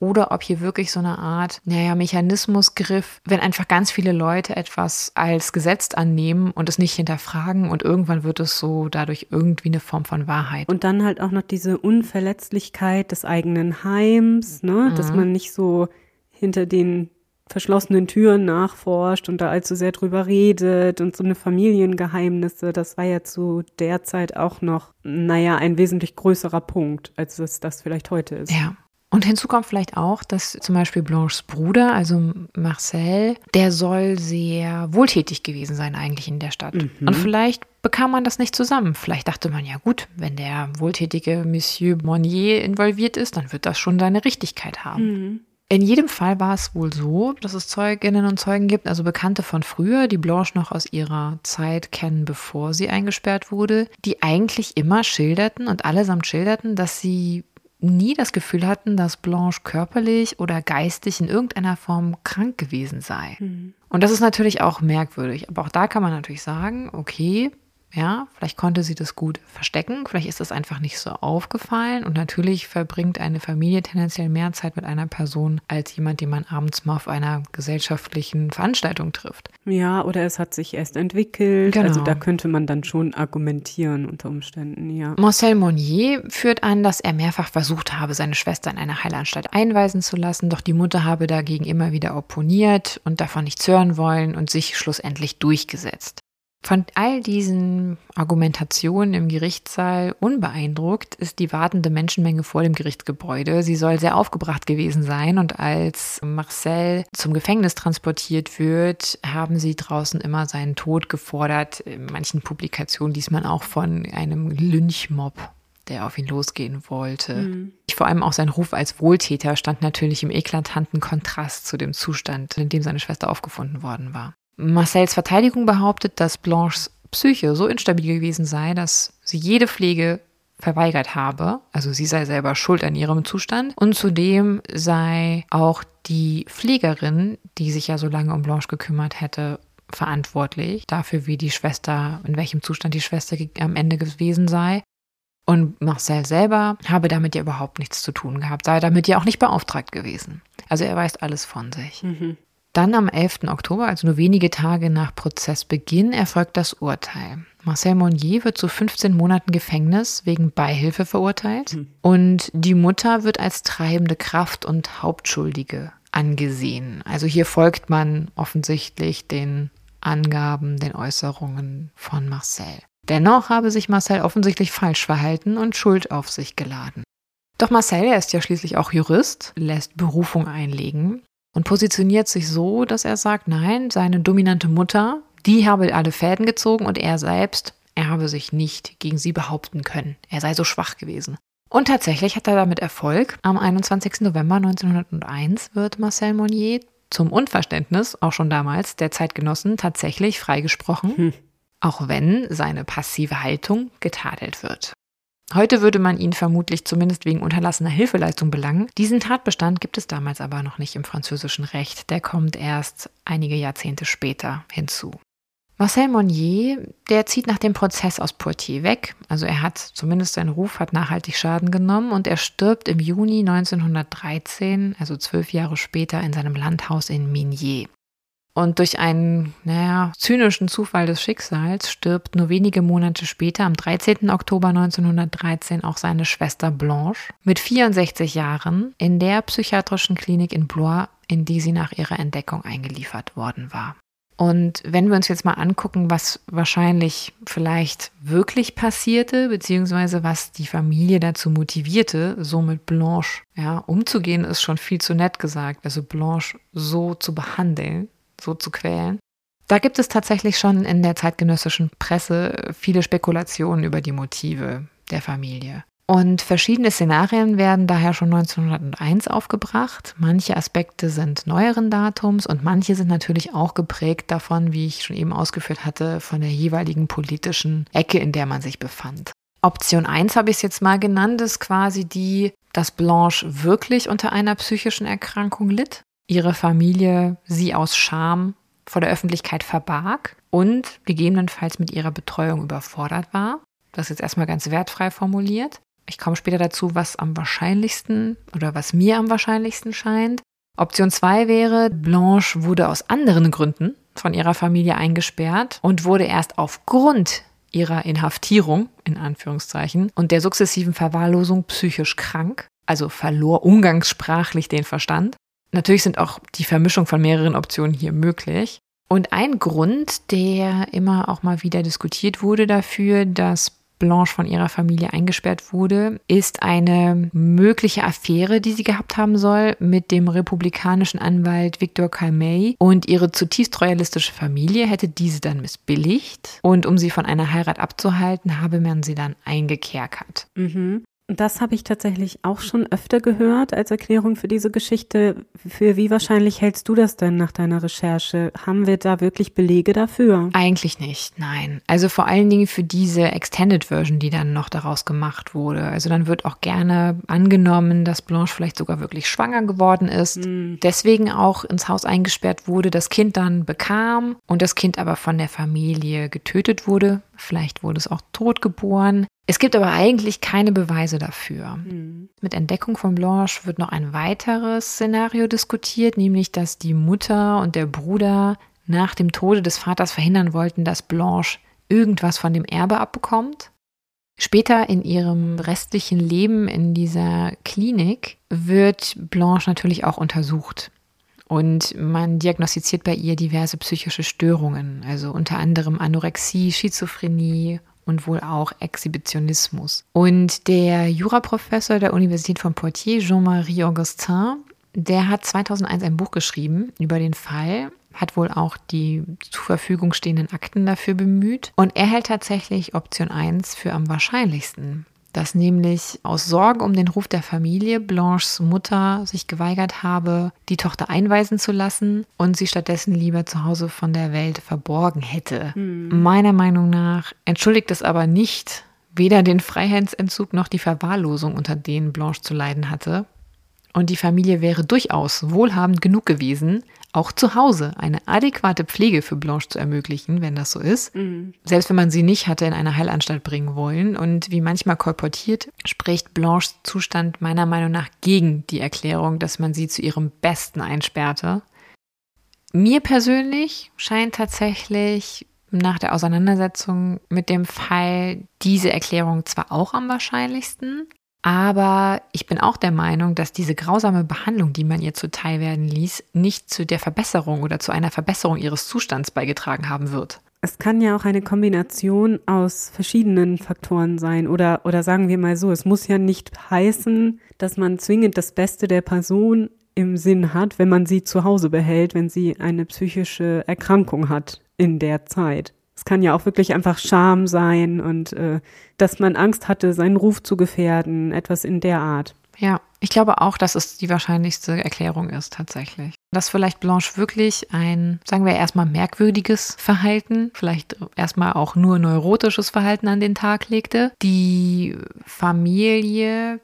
oder ob hier wirklich so eine Art, naja, Mechanismus griff, wenn einfach ganz viele Leute etwas als gesetzt annehmen und es nicht hinterfragen und irgendwann wird es so dadurch irgendwie eine Form von Wahrheit. Und dann halt auch noch diese Unverletzlichkeit des eigenen Heims, ne, mhm. dass man nicht so hinter den verschlossenen Türen nachforscht und da allzu sehr drüber redet und so eine Familiengeheimnisse, das war ja zu der Zeit auch noch, naja, ein wesentlich größerer Punkt, als es das vielleicht heute ist. Ja. Und hinzu kommt vielleicht auch, dass zum Beispiel Blanches Bruder, also Marcel, der soll sehr wohltätig gewesen sein eigentlich in der Stadt. Mhm. Und vielleicht bekam man das nicht zusammen. Vielleicht dachte man ja gut, wenn der wohltätige Monsieur Monnier involviert ist, dann wird das schon seine Richtigkeit haben. Mhm. In jedem Fall war es wohl so, dass es Zeuginnen und Zeugen gibt, also Bekannte von früher, die Blanche noch aus ihrer Zeit kennen, bevor sie eingesperrt wurde, die eigentlich immer schilderten und allesamt schilderten, dass sie nie das Gefühl hatten, dass Blanche körperlich oder geistig in irgendeiner Form krank gewesen sei. Mhm. Und das ist natürlich auch merkwürdig. Aber auch da kann man natürlich sagen, okay, ja, vielleicht konnte sie das gut verstecken, vielleicht ist das einfach nicht so aufgefallen und natürlich verbringt eine Familie tendenziell mehr Zeit mit einer Person als jemand, den man abends mal auf einer gesellschaftlichen Veranstaltung trifft. Ja, oder es hat sich erst entwickelt. Genau. Also da könnte man dann schon argumentieren unter Umständen, ja. Marcel Monnier führt an, dass er mehrfach versucht habe, seine Schwester in eine Heilanstalt einweisen zu lassen, doch die Mutter habe dagegen immer wieder opponiert und davon nichts hören wollen und sich schlussendlich durchgesetzt. Von all diesen Argumentationen im Gerichtssaal unbeeindruckt ist die wartende Menschenmenge vor dem Gerichtsgebäude. Sie soll sehr aufgebracht gewesen sein und als Marcel zum Gefängnis transportiert wird, haben sie draußen immer seinen Tod gefordert. In manchen Publikationen liest man auch von einem Lynchmob der auf ihn losgehen wollte. Mhm. Vor allem auch sein Ruf als Wohltäter stand natürlich im eklatanten Kontrast zu dem Zustand, in dem seine Schwester aufgefunden worden war. Marcells Verteidigung behauptet, dass Blanches Psyche so instabil gewesen sei, dass sie jede Pflege verweigert habe. Also sie sei selber schuld an ihrem Zustand. Und zudem sei auch die Pflegerin, die sich ja so lange um Blanche gekümmert hätte, verantwortlich dafür, wie die Schwester, in welchem Zustand die Schwester am Ende gewesen sei. Und Marcel selber habe damit ja überhaupt nichts zu tun gehabt, sei damit ja auch nicht beauftragt gewesen. Also er weist alles von sich. Mhm. Dann am 11. Oktober, also nur wenige Tage nach Prozessbeginn, erfolgt das Urteil. Marcel Monnier wird zu 15 Monaten Gefängnis wegen Beihilfe verurteilt mhm. und die Mutter wird als treibende Kraft und Hauptschuldige angesehen. Also hier folgt man offensichtlich den Angaben, den Äußerungen von Marcel. Dennoch habe sich Marcel offensichtlich falsch verhalten und Schuld auf sich geladen. Doch Marcel, er ist ja schließlich auch Jurist, lässt Berufung einlegen und positioniert sich so, dass er sagt, nein, seine dominante Mutter, die habe alle Fäden gezogen und er selbst, er habe sich nicht gegen sie behaupten können. Er sei so schwach gewesen. Und tatsächlich hat er damit Erfolg. Am 21. November 1901 wird Marcel Monnier zum Unverständnis, auch schon damals, der Zeitgenossen tatsächlich freigesprochen, hm. auch wenn seine passive Haltung getadelt wird. Heute würde man ihn vermutlich zumindest wegen unterlassener Hilfeleistung belangen. Diesen Tatbestand gibt es damals aber noch nicht im französischen Recht. Der kommt erst einige Jahrzehnte später hinzu. Marcel Monnier, der zieht nach dem Prozess aus Poitiers weg. Also er hat zumindest sein Ruf hat nachhaltig Schaden genommen und er stirbt im Juni 1913, also zwölf Jahre später, in seinem Landhaus in Minier. Und durch einen, naja, zynischen Zufall des Schicksals stirbt nur wenige Monate später, am 13. Oktober 1913, auch seine Schwester Blanche mit 64 Jahren in der psychiatrischen Klinik in Blois, in die sie nach ihrer Entdeckung eingeliefert worden war. Und wenn wir uns jetzt mal angucken, was wahrscheinlich vielleicht wirklich passierte, beziehungsweise was die Familie dazu motivierte, so mit Blanche ja, umzugehen, ist schon viel zu nett gesagt. Also Blanche so zu behandeln, so zu quälen. Da gibt es tatsächlich schon in der zeitgenössischen Presse viele Spekulationen über die Motive der Familie. Und verschiedene Szenarien werden daher schon 1901 aufgebracht. Manche Aspekte sind neueren Datums und manche sind natürlich auch geprägt davon, wie ich schon eben ausgeführt hatte, von der jeweiligen politischen Ecke, in der man sich befand. Option 1 habe ich es jetzt mal genannt, ist quasi die, dass Blanche wirklich unter einer psychischen Erkrankung litt, ihre Familie sie aus Scham vor der Öffentlichkeit verbarg und gegebenenfalls mit ihrer Betreuung überfordert war. Das ist jetzt erstmal ganz wertfrei formuliert. Ich komme später dazu, was am wahrscheinlichsten oder was mir am wahrscheinlichsten scheint. Option 2 wäre, Blanche wurde aus anderen Gründen von ihrer Familie eingesperrt und wurde erst aufgrund ihrer Inhaftierung, in Anführungszeichen, und der sukzessiven Verwahrlosung psychisch krank, also verlor umgangssprachlich den Verstand. Natürlich sind auch die Vermischung von mehreren Optionen hier möglich. Und ein Grund, der immer auch mal wieder diskutiert wurde dafür, dass Blanche von ihrer Familie eingesperrt wurde, ist eine mögliche Affäre, die sie gehabt haben soll mit dem republikanischen Anwalt Victor Calmey und ihre zutiefst royalistische Familie hätte diese dann missbilligt und um sie von einer Heirat abzuhalten, habe man sie dann eingekerkert. Mhm. Das habe ich tatsächlich auch schon öfter gehört als Erklärung für diese Geschichte. Für wie wahrscheinlich hältst du das denn nach deiner Recherche? Haben wir da wirklich Belege dafür? Eigentlich nicht, nein. Also vor allen Dingen für diese Extended Version, die dann noch daraus gemacht wurde. Also dann wird auch gerne angenommen, dass Blanche vielleicht sogar wirklich schwanger geworden ist, mhm. deswegen auch ins Haus eingesperrt wurde, das Kind dann bekam und das Kind aber von der Familie getötet wurde. Vielleicht wurde es auch totgeboren. Es gibt aber eigentlich keine Beweise dafür. Mhm. Mit Entdeckung von Blanche wird noch ein weiteres Szenario diskutiert, nämlich dass die Mutter und der Bruder nach dem Tode des Vaters verhindern wollten, dass Blanche irgendwas von dem Erbe abbekommt. Später in ihrem restlichen Leben in dieser Klinik wird Blanche natürlich auch untersucht. Und man diagnostiziert bei ihr diverse psychische Störungen, also unter anderem Anorexie, Schizophrenie und wohl auch Exhibitionismus. Und der Juraprofessor der Universität von Poitiers, Jean-Marie Augustin, der hat 2001 ein Buch geschrieben über den Fall, hat wohl auch die zur Verfügung stehenden Akten dafür bemüht. Und er hält tatsächlich Option 1 für am wahrscheinlichsten dass nämlich aus Sorge um den Ruf der Familie Blanches Mutter sich geweigert habe, die Tochter einweisen zu lassen und sie stattdessen lieber zu Hause von der Welt verborgen hätte. Hm. Meiner Meinung nach entschuldigt es aber nicht weder den Freiheitsentzug noch die Verwahrlosung, unter denen Blanche zu leiden hatte. Und die Familie wäre durchaus wohlhabend genug gewesen, auch zu Hause eine adäquate Pflege für Blanche zu ermöglichen, wenn das so ist. Mhm. Selbst wenn man sie nicht hatte in eine Heilanstalt bringen wollen. Und wie manchmal kolportiert, spricht Blanches Zustand meiner Meinung nach gegen die Erklärung, dass man sie zu ihrem Besten einsperrte. Mir persönlich scheint tatsächlich nach der Auseinandersetzung mit dem Fall diese Erklärung zwar auch am wahrscheinlichsten, aber ich bin auch der Meinung, dass diese grausame Behandlung, die man ihr zuteil werden ließ, nicht zu der Verbesserung oder zu einer Verbesserung ihres Zustands beigetragen haben wird. Es kann ja auch eine Kombination aus verschiedenen Faktoren sein. Oder, oder sagen wir mal so, es muss ja nicht heißen, dass man zwingend das Beste der Person im Sinn hat, wenn man sie zu Hause behält, wenn sie eine psychische Erkrankung hat in der Zeit. Es kann ja auch wirklich einfach Scham sein und äh, dass man Angst hatte, seinen Ruf zu gefährden, etwas in der Art. Ja, ich glaube auch, dass es die wahrscheinlichste Erklärung ist tatsächlich. Dass vielleicht Blanche wirklich ein, sagen wir erstmal merkwürdiges Verhalten, vielleicht erstmal auch nur neurotisches Verhalten an den Tag legte. Die Familie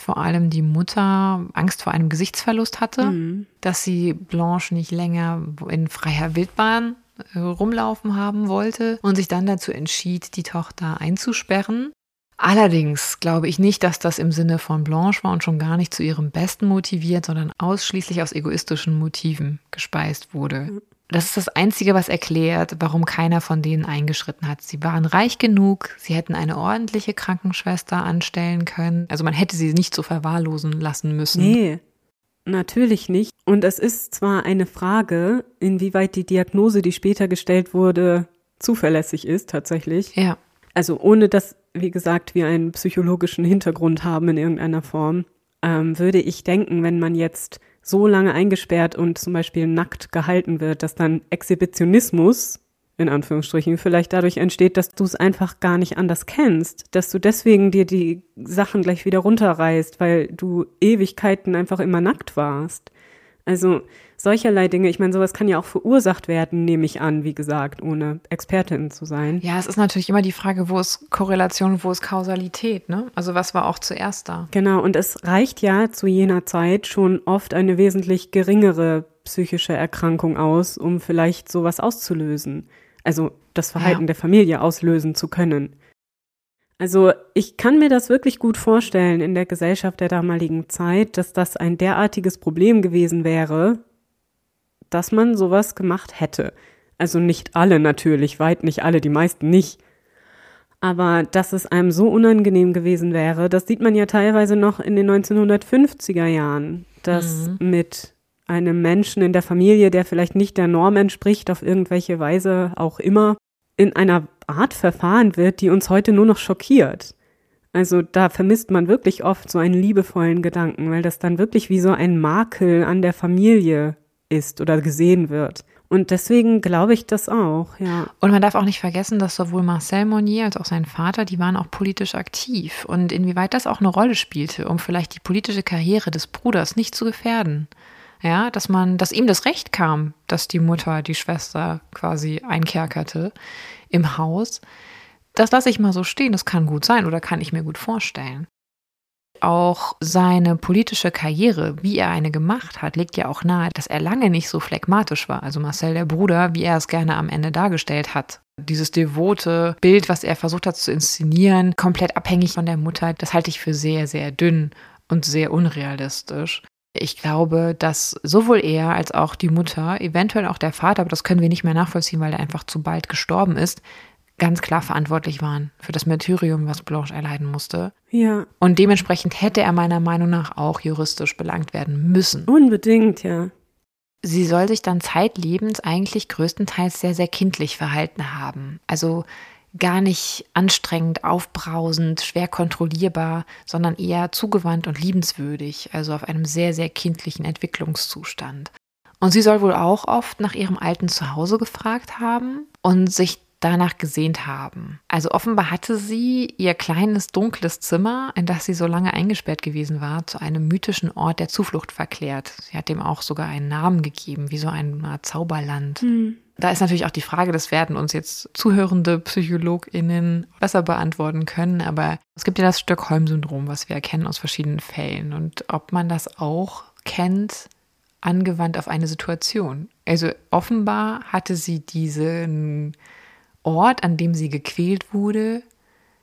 vor allem die Mutter Angst vor einem Gesichtsverlust hatte, mhm. dass sie Blanche nicht länger in freier Wildbahn rumlaufen haben wollte und sich dann dazu entschied, die Tochter einzusperren. Allerdings glaube ich nicht, dass das im Sinne von Blanche war und schon gar nicht zu ihrem Besten motiviert, sondern ausschließlich aus egoistischen Motiven gespeist wurde. Das ist das Einzige, was erklärt, warum keiner von denen eingeschritten hat. Sie waren reich genug, sie hätten eine ordentliche Krankenschwester anstellen können. Also man hätte sie nicht so verwahrlosen lassen müssen. Nee, natürlich nicht. Und es ist zwar eine Frage, inwieweit die Diagnose, die später gestellt wurde, zuverlässig ist tatsächlich. Ja. Also ohne dass, wie gesagt, wir einen psychologischen Hintergrund haben in irgendeiner Form, ähm, würde ich denken, wenn man jetzt so lange eingesperrt und zum Beispiel nackt gehalten wird, dass dann Exhibitionismus in Anführungsstrichen vielleicht dadurch entsteht, dass du es einfach gar nicht anders kennst, dass du deswegen dir die Sachen gleich wieder runterreißt, weil du Ewigkeiten einfach immer nackt warst. Also solcherlei Dinge, ich meine, sowas kann ja auch verursacht werden, nehme ich an, wie gesagt, ohne Expertin zu sein. Ja, es ist natürlich immer die Frage, wo ist Korrelation, wo ist Kausalität, ne? Also was war auch zuerst da? Genau, und es reicht ja zu jener Zeit schon oft eine wesentlich geringere psychische Erkrankung aus, um vielleicht sowas auszulösen. Also das Verhalten ja. der Familie auslösen zu können. Also ich kann mir das wirklich gut vorstellen in der Gesellschaft der damaligen Zeit, dass das ein derartiges Problem gewesen wäre, dass man sowas gemacht hätte. Also nicht alle natürlich, weit nicht alle, die meisten nicht. Aber dass es einem so unangenehm gewesen wäre, das sieht man ja teilweise noch in den 1950er Jahren, dass mhm. mit einem Menschen in der Familie, der vielleicht nicht der Norm entspricht, auf irgendwelche Weise auch immer, in einer Art verfahren wird, die uns heute nur noch schockiert. Also da vermisst man wirklich oft so einen liebevollen Gedanken, weil das dann wirklich wie so ein Makel an der Familie ist oder gesehen wird. Und deswegen glaube ich das auch, ja. Und man darf auch nicht vergessen, dass sowohl Marcel Monnier als auch sein Vater, die waren auch politisch aktiv. Und inwieweit das auch eine Rolle spielte, um vielleicht die politische Karriere des Bruders nicht zu gefährden. Ja, dass man, dass ihm das Recht kam, dass die Mutter die Schwester quasi einkerkerte im Haus. Das lasse ich mal so stehen. Das kann gut sein oder kann ich mir gut vorstellen. Auch seine politische Karriere, wie er eine gemacht hat, legt ja auch nahe, dass er lange nicht so phlegmatisch war. Also Marcel der Bruder, wie er es gerne am Ende dargestellt hat. Dieses devote Bild, was er versucht hat zu inszenieren, komplett abhängig von der Mutter, das halte ich für sehr, sehr dünn und sehr unrealistisch. Ich glaube, dass sowohl er als auch die Mutter, eventuell auch der Vater, aber das können wir nicht mehr nachvollziehen, weil er einfach zu bald gestorben ist, ganz klar verantwortlich waren für das Martyrium, was Blanche erleiden musste. Ja. Und dementsprechend hätte er meiner Meinung nach auch juristisch belangt werden müssen. Unbedingt, ja. Sie soll sich dann zeitlebens eigentlich größtenteils sehr, sehr kindlich verhalten haben. Also gar nicht anstrengend, aufbrausend, schwer kontrollierbar, sondern eher zugewandt und liebenswürdig, also auf einem sehr, sehr kindlichen Entwicklungszustand. Und sie soll wohl auch oft nach ihrem alten Zuhause gefragt haben und sich danach gesehnt haben. Also offenbar hatte sie ihr kleines dunkles Zimmer, in das sie so lange eingesperrt gewesen war, zu einem mythischen Ort der Zuflucht verklärt. Sie hat dem auch sogar einen Namen gegeben, wie so ein Zauberland. Mhm. Da ist natürlich auch die Frage, das werden uns jetzt zuhörende PsychologInnen besser beantworten können, aber es gibt ja das Stockholm-Syndrom, was wir erkennen aus verschiedenen Fällen und ob man das auch kennt, angewandt auf eine Situation. Also offenbar hatte sie diesen Ort, an dem sie gequält wurde,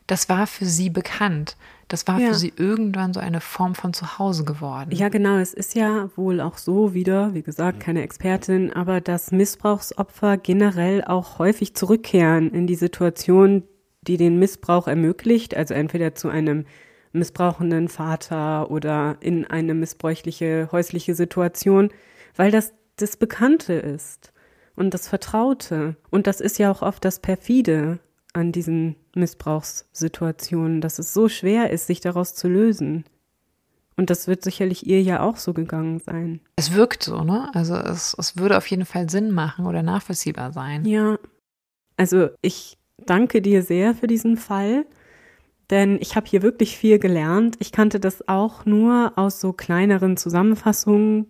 das war für sie bekannt. Das war ja. für sie irgendwann so eine Form von Zuhause geworden. Ja, genau. Es ist ja wohl auch so wieder, wie gesagt, keine Expertin, aber dass Missbrauchsopfer generell auch häufig zurückkehren in die Situation, die den Missbrauch ermöglicht, also entweder zu einem missbrauchenden Vater oder in eine missbräuchliche häusliche Situation, weil das das Bekannte ist und das Vertraute. Und das ist ja auch oft das Perfide an diesen Missbrauchssituationen, dass es so schwer ist, sich daraus zu lösen. Und das wird sicherlich ihr ja auch so gegangen sein. Es wirkt so, ne? Also es, es würde auf jeden Fall Sinn machen oder nachvollziehbar sein. Ja. Also ich danke dir sehr für diesen Fall, denn ich habe hier wirklich viel gelernt. Ich kannte das auch nur aus so kleineren Zusammenfassungen,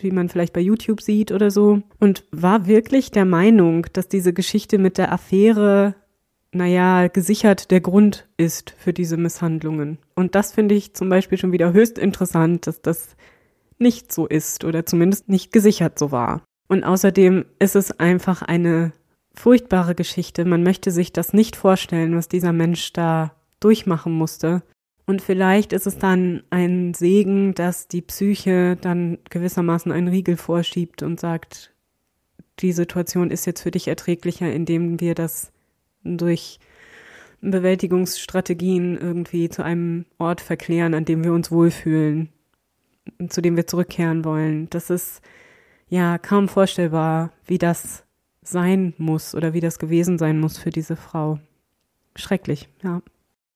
wie man vielleicht bei YouTube sieht oder so, und war wirklich der Meinung, dass diese Geschichte mit der Affäre naja, gesichert der Grund ist für diese Misshandlungen. Und das finde ich zum Beispiel schon wieder höchst interessant, dass das nicht so ist oder zumindest nicht gesichert so war. Und außerdem ist es einfach eine furchtbare Geschichte. Man möchte sich das nicht vorstellen, was dieser Mensch da durchmachen musste. Und vielleicht ist es dann ein Segen, dass die Psyche dann gewissermaßen einen Riegel vorschiebt und sagt, die Situation ist jetzt für dich erträglicher, indem wir das durch Bewältigungsstrategien irgendwie zu einem Ort verklären, an dem wir uns wohlfühlen, zu dem wir zurückkehren wollen. Das ist ja kaum vorstellbar, wie das sein muss oder wie das gewesen sein muss für diese Frau. Schrecklich, ja.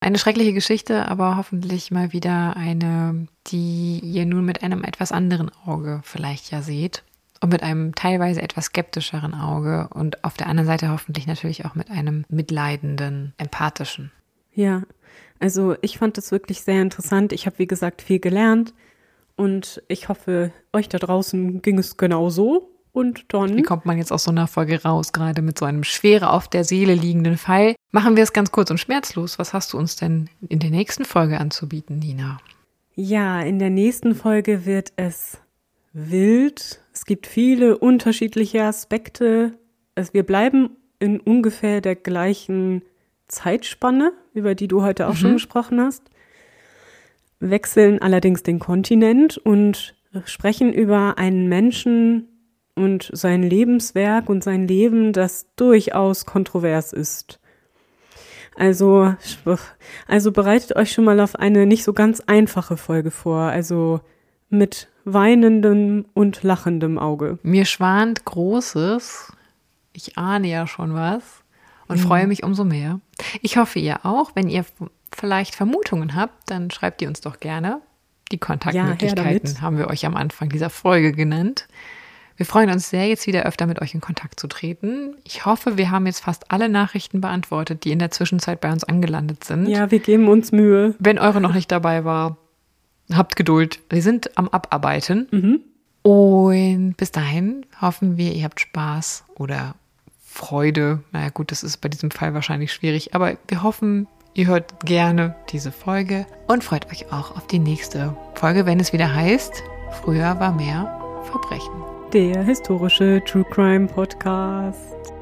Eine schreckliche Geschichte, aber hoffentlich mal wieder eine, die ihr nun mit einem etwas anderen Auge vielleicht ja seht und mit einem teilweise etwas skeptischeren Auge und auf der anderen Seite hoffentlich natürlich auch mit einem mitleidenden, empathischen. Ja, also ich fand das wirklich sehr interessant. Ich habe, wie gesagt, viel gelernt und ich hoffe, euch da draußen ging es genauso. Und dann. Wie kommt man jetzt aus so einer Folge raus, gerade mit so einem schwerer auf der Seele liegenden Fall? Machen wir es ganz kurz und schmerzlos. Was hast du uns denn in der nächsten Folge anzubieten, Nina? Ja, in der nächsten Folge wird es wild. Es gibt viele unterschiedliche Aspekte. Also wir bleiben in ungefähr der gleichen Zeitspanne, über die du heute auch mhm. schon gesprochen hast, wechseln allerdings den Kontinent und sprechen über einen Menschen und sein Lebenswerk und sein Leben, das durchaus kontrovers ist. Also, also bereitet euch schon mal auf eine nicht so ganz einfache Folge vor. Also mit weinendem und lachendem Auge. Mir schwant Großes. Ich ahne ja schon was und mhm. freue mich umso mehr. Ich hoffe, ihr auch. Wenn ihr vielleicht Vermutungen habt, dann schreibt ihr uns doch gerne. Die Kontaktmöglichkeiten ja, haben wir euch am Anfang dieser Folge genannt. Wir freuen uns sehr, jetzt wieder öfter mit euch in Kontakt zu treten. Ich hoffe, wir haben jetzt fast alle Nachrichten beantwortet, die in der Zwischenzeit bei uns angelandet sind. Ja, wir geben uns Mühe. Wenn eure noch nicht dabei war, Habt Geduld. Wir sind am Abarbeiten. Mhm. Und bis dahin hoffen wir, ihr habt Spaß oder Freude. Naja, gut, das ist bei diesem Fall wahrscheinlich schwierig, aber wir hoffen, ihr hört gerne diese Folge und freut euch auch auf die nächste Folge, wenn es wieder heißt, früher war mehr Verbrechen. Der historische True Crime Podcast.